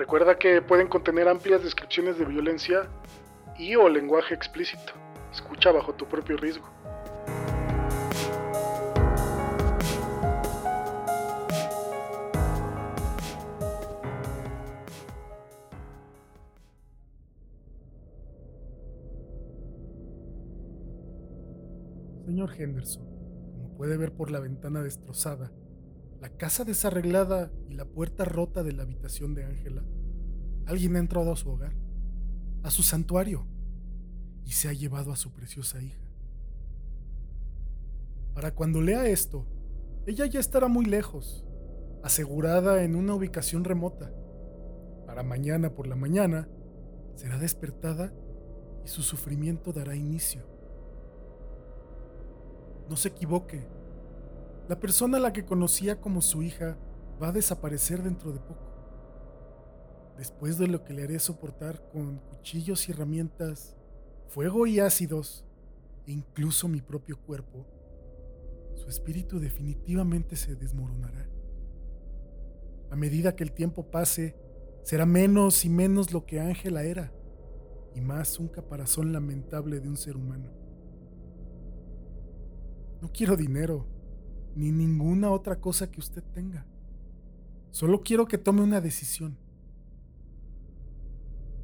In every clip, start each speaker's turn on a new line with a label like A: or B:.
A: Recuerda que pueden contener amplias descripciones de violencia y o lenguaje explícito. Escucha bajo tu propio riesgo. Señor Henderson, como puede ver por la ventana destrozada, la casa desarreglada y la puerta rota de la habitación de Ángela, alguien ha entrado a su hogar, a su santuario, y se ha llevado a su preciosa hija. Para cuando lea esto, ella ya estará muy lejos, asegurada en una ubicación remota. Para mañana por la mañana, será despertada y su sufrimiento dará inicio. No se equivoque, la persona a la que conocía como su hija va a desaparecer dentro de poco. Después de lo que le haré soportar con cuchillos y herramientas, fuego y ácidos, e incluso mi propio cuerpo, su espíritu definitivamente se desmoronará. A medida que el tiempo pase, será menos y menos lo que Ángela era, y más un caparazón lamentable de un ser humano. No quiero dinero, ni ninguna otra cosa que usted tenga. Solo quiero que tome una decisión.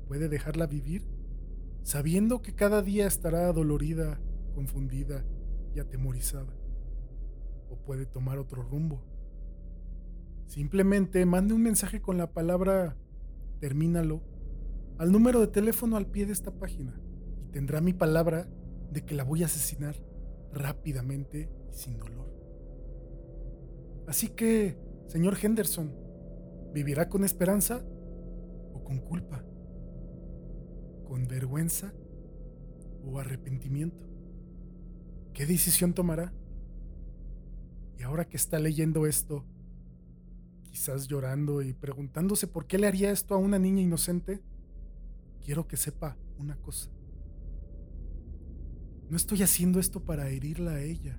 A: Puede dejarla vivir sabiendo que cada día estará dolorida, confundida y atemorizada. O puede tomar otro rumbo. Simplemente mande un mensaje con la palabra termínalo al número de teléfono al pie de esta página y tendrá mi palabra de que la voy a asesinar rápidamente y sin dolor. Así que, señor Henderson, ¿vivirá con esperanza o con culpa? ¿Con vergüenza o arrepentimiento? ¿Qué decisión tomará? Y ahora que está leyendo esto, quizás llorando y preguntándose por qué le haría esto a una niña inocente, quiero que sepa una cosa. No estoy haciendo esto para herirla a ella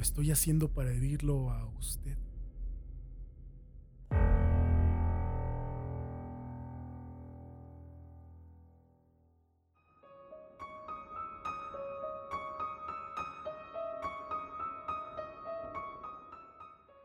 A: lo estoy haciendo para herirlo a usted.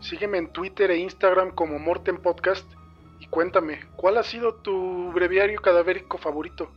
A: Sígueme en Twitter e Instagram como Morten Podcast y cuéntame, ¿cuál ha sido tu breviario cadavérico favorito?